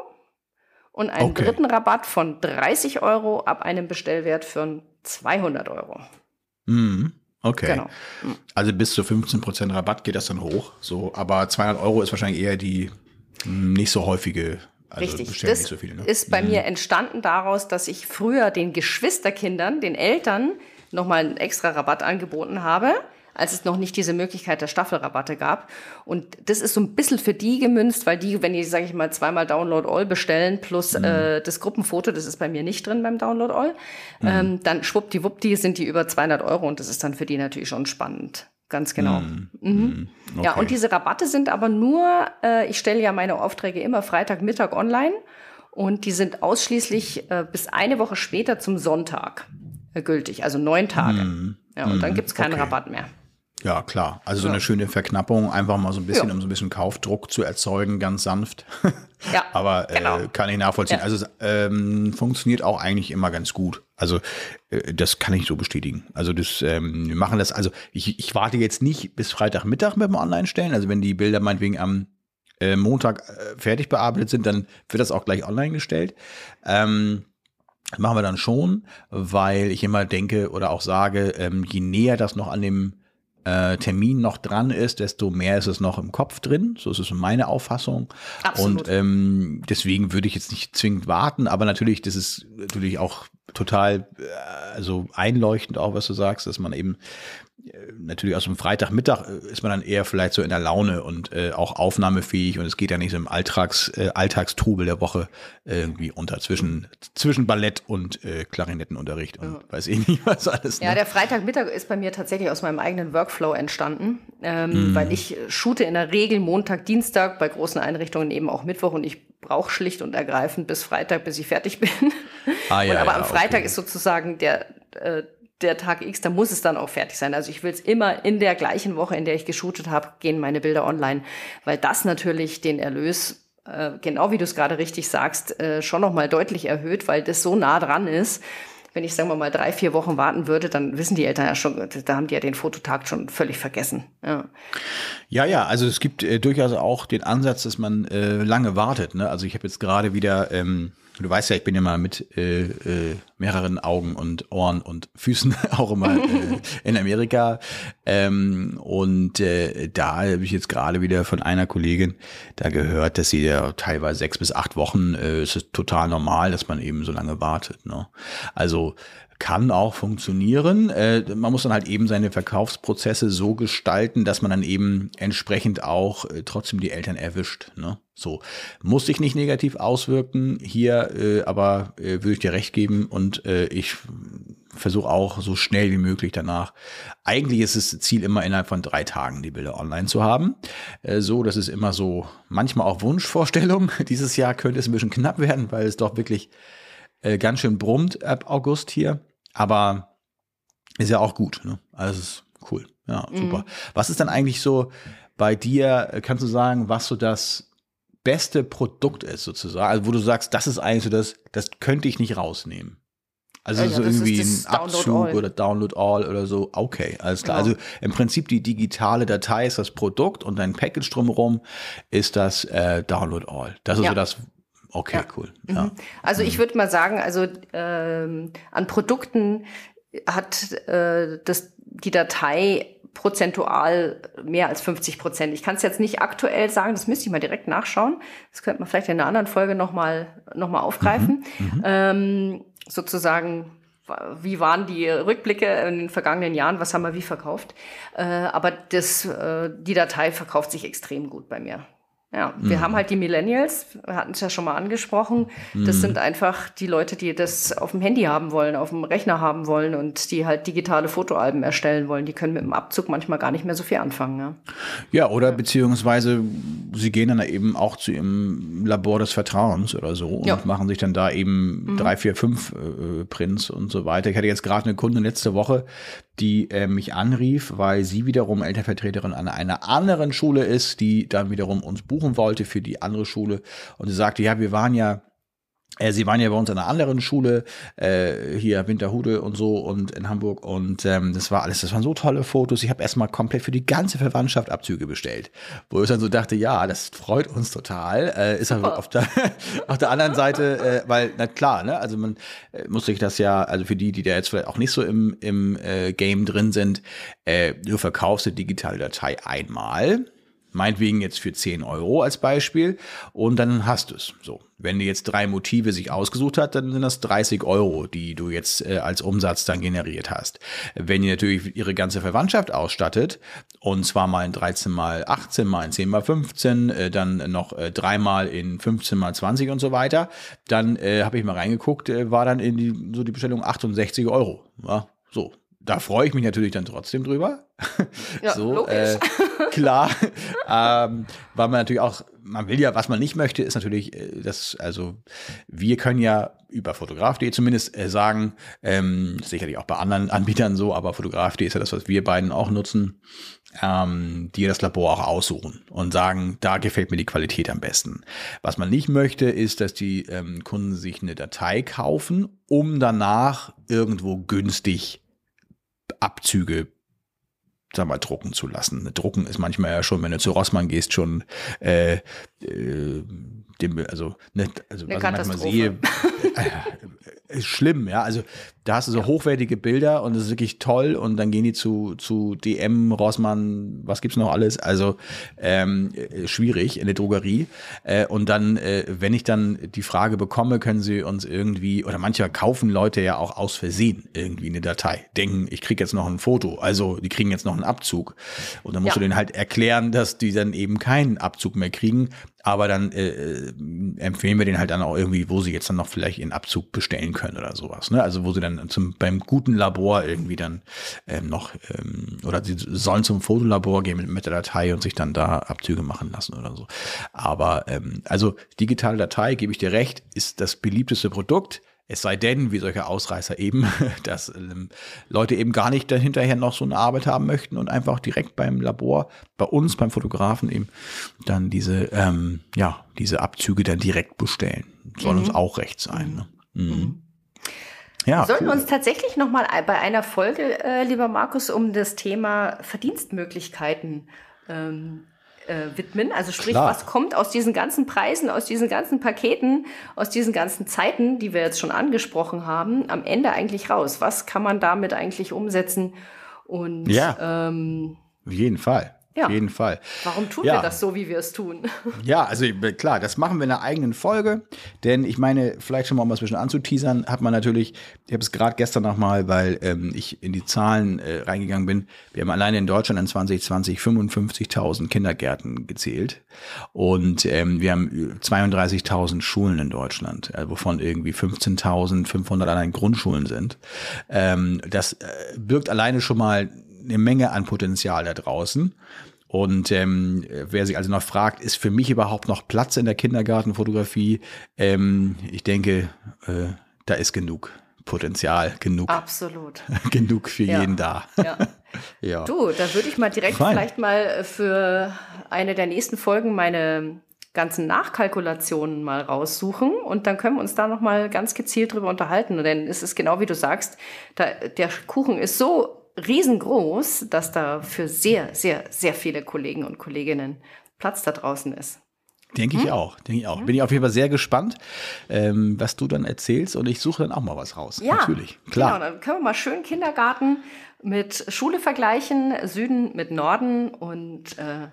Und einen okay. dritten Rabatt von 30 Euro ab einem Bestellwert von 200 Euro. Mhm. Okay. Genau. Also bis zu 15% Rabatt geht das dann hoch. So, aber 200 Euro ist wahrscheinlich eher die nicht so häufige also Richtig. Das so viele, ne? ist bei mhm. mir entstanden daraus, dass ich früher den Geschwisterkindern, den Eltern, nochmal einen extra Rabatt angeboten habe, als es noch nicht diese Möglichkeit der Staffelrabatte gab. Und das ist so ein bisschen für die gemünzt, weil die, wenn die, sage ich mal, zweimal Download All bestellen, plus mhm. äh, das Gruppenfoto, das ist bei mir nicht drin beim Download All, mhm. ähm, dann schwuppdiwuppdi sind die über 200 Euro und das ist dann für die natürlich schon spannend. Ganz genau. Mm, mhm. okay. Ja, und diese Rabatte sind aber nur, äh, ich stelle ja meine Aufträge immer Freitagmittag online und die sind ausschließlich äh, bis eine Woche später zum Sonntag äh, gültig, also neun Tage. Mm, ja, und mm, dann gibt's keinen okay. Rabatt mehr. Ja, klar. Also so eine schöne Verknappung, einfach mal so ein bisschen, ja. um so ein bisschen Kaufdruck zu erzeugen, ganz sanft. ja. Aber äh, genau. kann ich nachvollziehen. Ja. Also ähm, funktioniert auch eigentlich immer ganz gut. Also äh, das kann ich so bestätigen. Also das, ähm, wir machen das, also ich, ich warte jetzt nicht bis Freitagmittag mit dem Online-Stellen. Also wenn die Bilder meinetwegen am äh, Montag äh, fertig bearbeitet sind, dann wird das auch gleich online gestellt. Ähm, machen wir dann schon, weil ich immer denke oder auch sage, ähm, je näher das noch an dem äh, Termin noch dran ist, desto mehr ist es noch im Kopf drin. So ist es meine Auffassung. Absolut. Und ähm, deswegen würde ich jetzt nicht zwingend warten, aber natürlich, das ist natürlich auch total also einleuchtend auch, was du sagst, dass man eben natürlich aus dem Freitagmittag äh, ist man dann eher vielleicht so in der Laune und äh, auch aufnahmefähig und es geht ja nicht so im Alltags, äh, Alltagstrubel der Woche irgendwie unter zwischen, zwischen Ballett und äh, Klarinettenunterricht und ja. weiß ich nicht was alles. Ne? Ja, der Freitagmittag ist bei mir tatsächlich aus meinem eigenen Workflow entstanden, ähm, mm. weil ich shoote in der Regel Montag, Dienstag, bei großen Einrichtungen eben auch Mittwoch und ich brauche schlicht und ergreifend bis Freitag, bis ich fertig bin. Ah, ja, und, aber ja, am Freitag okay. ist sozusagen der äh, der Tag X, da muss es dann auch fertig sein. Also ich will es immer in der gleichen Woche, in der ich geshootet habe, gehen meine Bilder online, weil das natürlich den Erlös, äh, genau wie du es gerade richtig sagst, äh, schon nochmal deutlich erhöht, weil das so nah dran ist. Wenn ich, sagen wir mal, drei, vier Wochen warten würde, dann wissen die Eltern ja schon, da haben die ja den Fototag schon völlig vergessen. Ja, ja, ja also es gibt äh, durchaus auch den Ansatz, dass man äh, lange wartet. Ne? Also ich habe jetzt gerade wieder ähm, Du weißt ja, ich bin ja mal mit äh, äh, mehreren Augen und Ohren und Füßen auch immer äh, in Amerika. Ähm, und äh, da habe ich jetzt gerade wieder von einer Kollegin da gehört, dass sie ja teilweise sechs bis acht Wochen, äh, es ist total normal, dass man eben so lange wartet. Ne? Also kann auch funktionieren. Äh, man muss dann halt eben seine Verkaufsprozesse so gestalten, dass man dann eben entsprechend auch äh, trotzdem die Eltern erwischt. Ne? So muss sich nicht negativ auswirken hier, äh, aber äh, würde ich dir recht geben und äh, ich versuche auch so schnell wie möglich danach. Eigentlich ist das Ziel immer innerhalb von drei Tagen die Bilder online zu haben. Äh, so, das ist immer so manchmal auch Wunschvorstellung. Dieses Jahr könnte es ein bisschen knapp werden, weil es doch wirklich ganz schön brummt ab August hier. Aber ist ja auch gut. Ne? Also ist cool. Ja, super. Mhm. Was ist dann eigentlich so bei dir, äh, kannst du sagen, was so das beste Produkt ist sozusagen? Also wo du sagst, das ist eigentlich so das, das könnte ich nicht rausnehmen. Also ja, so irgendwie ein Abzug oder Download All oder so. Okay, alles klar. Genau. Also im Prinzip die digitale Datei ist das Produkt und dein Package drumherum ist das äh, Download All. Das ist ja. so das, Okay, ja. cool. Ja. Mhm. Also ich mhm. würde mal sagen, also ähm, an Produkten hat äh, das, die Datei prozentual mehr als 50 Prozent. Ich kann es jetzt nicht aktuell sagen, das müsste ich mal direkt nachschauen. Das könnte man vielleicht in einer anderen Folge nochmal noch mal aufgreifen. Mhm. Mhm. Ähm, sozusagen, wie waren die Rückblicke in den vergangenen Jahren, was haben wir wie verkauft. Äh, aber das, äh, die Datei verkauft sich extrem gut bei mir. Ja, wir mhm. haben halt die Millennials, wir hatten es ja schon mal angesprochen. Das mhm. sind einfach die Leute, die das auf dem Handy haben wollen, auf dem Rechner haben wollen und die halt digitale Fotoalben erstellen wollen. Die können mit dem Abzug manchmal gar nicht mehr so viel anfangen. Ja, ja oder ja. beziehungsweise sie gehen dann eben auch zu ihrem Labor des Vertrauens oder so und ja. machen sich dann da eben mhm. drei, vier, fünf äh, Prints und so weiter. Ich hatte jetzt gerade eine Kundin letzte Woche, die äh, mich anrief, weil sie wiederum Elternvertreterin an einer anderen Schule ist, die dann wiederum uns buchen wollte für die andere Schule. Und sie sagte, ja, wir waren ja Sie waren ja bei uns an einer anderen Schule, äh, hier Winterhude und so und in Hamburg und ähm, das war alles, das waren so tolle Fotos. Ich habe erstmal komplett für die ganze Verwandtschaft Abzüge bestellt, wo ich dann so dachte, ja, das freut uns total. Äh, ist aber auf der, auf der anderen Seite, äh, weil, na klar, ne, also man äh, muss sich das ja, also für die, die da jetzt vielleicht auch nicht so im, im äh, Game drin sind, äh, du verkaufst die digitale Datei einmal Meinetwegen jetzt für 10 Euro als Beispiel und dann hast du es. So. Wenn du jetzt drei Motive sich ausgesucht hast, dann sind das 30 Euro, die du jetzt äh, als Umsatz dann generiert hast. Wenn ihr natürlich ihre ganze Verwandtschaft ausstattet, und zwar mal in 13 mal 18, mal in 10 mal 15, äh, dann noch äh, dreimal in 15 mal 20 und so weiter, dann äh, habe ich mal reingeguckt, äh, war dann in die, so die Bestellung 68 Euro. Ja, so, da freue ich mich natürlich dann trotzdem drüber. Ja, so, äh, klar. ähm, weil man natürlich auch, man will ja, was man nicht möchte, ist natürlich, äh, dass, also wir können ja über Fotograf.de zumindest äh, sagen, ähm, sicherlich auch bei anderen Anbietern so, aber Fotograf.de ist ja das, was wir beiden auch nutzen, ähm, die das Labor auch aussuchen und sagen, da gefällt mir die Qualität am besten. Was man nicht möchte, ist, dass die ähm, Kunden sich eine Datei kaufen, um danach irgendwo günstig Abzüge sag mal, drucken zu lassen. Drucken ist manchmal ja schon, wenn du zu Rossmann gehst, schon äh, äh, dem, also, ne, also was ich manchmal sehe, äh, ist schlimm, ja. Also da hast du so ja. hochwertige Bilder und es ist wirklich toll und dann gehen die zu, zu DM, Rossmann, was gibt's noch alles? Also ähm, äh, schwierig in der Drogerie. Äh, und dann, äh, wenn ich dann die Frage bekomme, können sie uns irgendwie, oder manchmal kaufen Leute ja auch aus Versehen irgendwie eine Datei, denken, ich krieg jetzt noch ein Foto, also die kriegen jetzt noch einen Abzug. Und dann musst ja. du denen halt erklären, dass die dann eben keinen Abzug mehr kriegen, aber dann äh, äh, empfehlen wir den halt dann auch irgendwie, wo sie jetzt dann noch vielleicht ihren Abzug bestellen können oder sowas. Ne? Also wo sie dann zum beim guten Labor irgendwie dann ähm, noch ähm, oder sie sollen zum Fotolabor gehen mit, mit der Datei und sich dann da Abzüge machen lassen oder so. Aber ähm, also digitale Datei, gebe ich dir recht, ist das beliebteste Produkt. Es sei denn, wie solche Ausreißer eben, dass ähm, Leute eben gar nicht dahinterher noch so eine Arbeit haben möchten und einfach direkt beim Labor, bei uns, beim Fotografen eben, dann diese, ähm, ja, diese Abzüge dann direkt bestellen. Soll mhm. uns auch recht sein. Ne? Mhm. Mhm. Ja, wir sollten cool. uns tatsächlich noch mal bei einer Folge, äh, lieber Markus, um das Thema Verdienstmöglichkeiten ähm, äh, widmen. Also sprich, Klar. was kommt aus diesen ganzen Preisen, aus diesen ganzen Paketen, aus diesen ganzen Zeiten, die wir jetzt schon angesprochen haben, am Ende eigentlich raus? Was kann man damit eigentlich umsetzen? Und ja, ähm, auf jeden Fall. Ja. Auf jeden Fall. Warum tun ja. wir das so, wie wir es tun? Ja, also klar, das machen wir in einer eigenen Folge. Denn ich meine, vielleicht schon mal um was ein bisschen anzuteasern, hat man natürlich, ich habe es gerade gestern nochmal, weil ähm, ich in die Zahlen äh, reingegangen bin. Wir haben alleine in Deutschland in 2020 55.000 Kindergärten gezählt. Und ähm, wir haben 32.000 Schulen in Deutschland, äh, wovon irgendwie 15.500 allein Grundschulen sind. Ähm, das äh, birgt alleine schon mal eine Menge an Potenzial da draußen. Und ähm, wer sich also noch fragt, ist für mich überhaupt noch Platz in der Kindergartenfotografie? Ähm, ich denke, äh, da ist genug Potenzial, genug. Absolut. genug für ja. jeden da. Ja. ja. Du, da würde ich mal direkt Fein. vielleicht mal für eine der nächsten Folgen meine ganzen Nachkalkulationen mal raussuchen und dann können wir uns da noch mal ganz gezielt drüber unterhalten. Denn es ist genau wie du sagst, da, der Kuchen ist so riesengroß, dass da für sehr, sehr, sehr viele Kollegen und Kolleginnen Platz da draußen ist. Denke ich hm? auch, denke ich auch. Bin ich auf jeden Fall sehr gespannt, ähm, was du dann erzählst und ich suche dann auch mal was raus. Ja, natürlich, klar. Genau, dann können wir mal schön Kindergarten mit Schule vergleichen, Süden mit Norden und äh,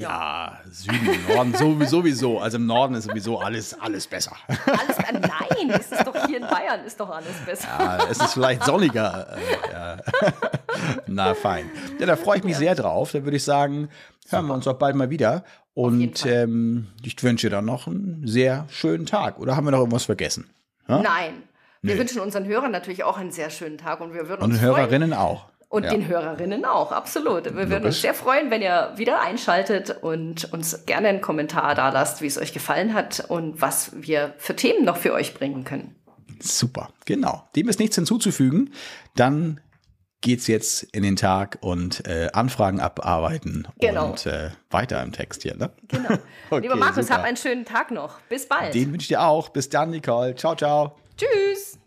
ja, Süden, Norden sowieso, sowieso. Also im Norden ist sowieso alles, alles besser. Alles, nein, es ist doch hier in Bayern, ist doch alles besser. Ja, es ist vielleicht sonniger. Äh, ja. Na fein. Ja, da freue ich mich ja. sehr drauf. Da würde ich sagen, hören wir uns auch bald mal wieder. Und ähm, ich wünsche dir dann noch einen sehr schönen Tag. Oder haben wir noch irgendwas vergessen? Ja? Nein. Wir wünschen unseren Hörern natürlich auch einen sehr schönen Tag und wir würden uns und Hörerinnen freuen. auch. Und ja. den Hörerinnen auch, absolut. Wir würden uns sehr freuen, wenn ihr wieder einschaltet und uns gerne einen Kommentar da lasst, wie es euch gefallen hat und was wir für Themen noch für euch bringen können. Super, genau. Dem ist nichts hinzuzufügen. Dann geht's jetzt in den Tag und äh, Anfragen abarbeiten genau. und äh, weiter im Text hier. Ne? Genau. okay, Lieber Markus, super. hab einen schönen Tag noch. Bis bald. Den wünsche ich dir auch. Bis dann, Nicole. Ciao, ciao. Tschüss.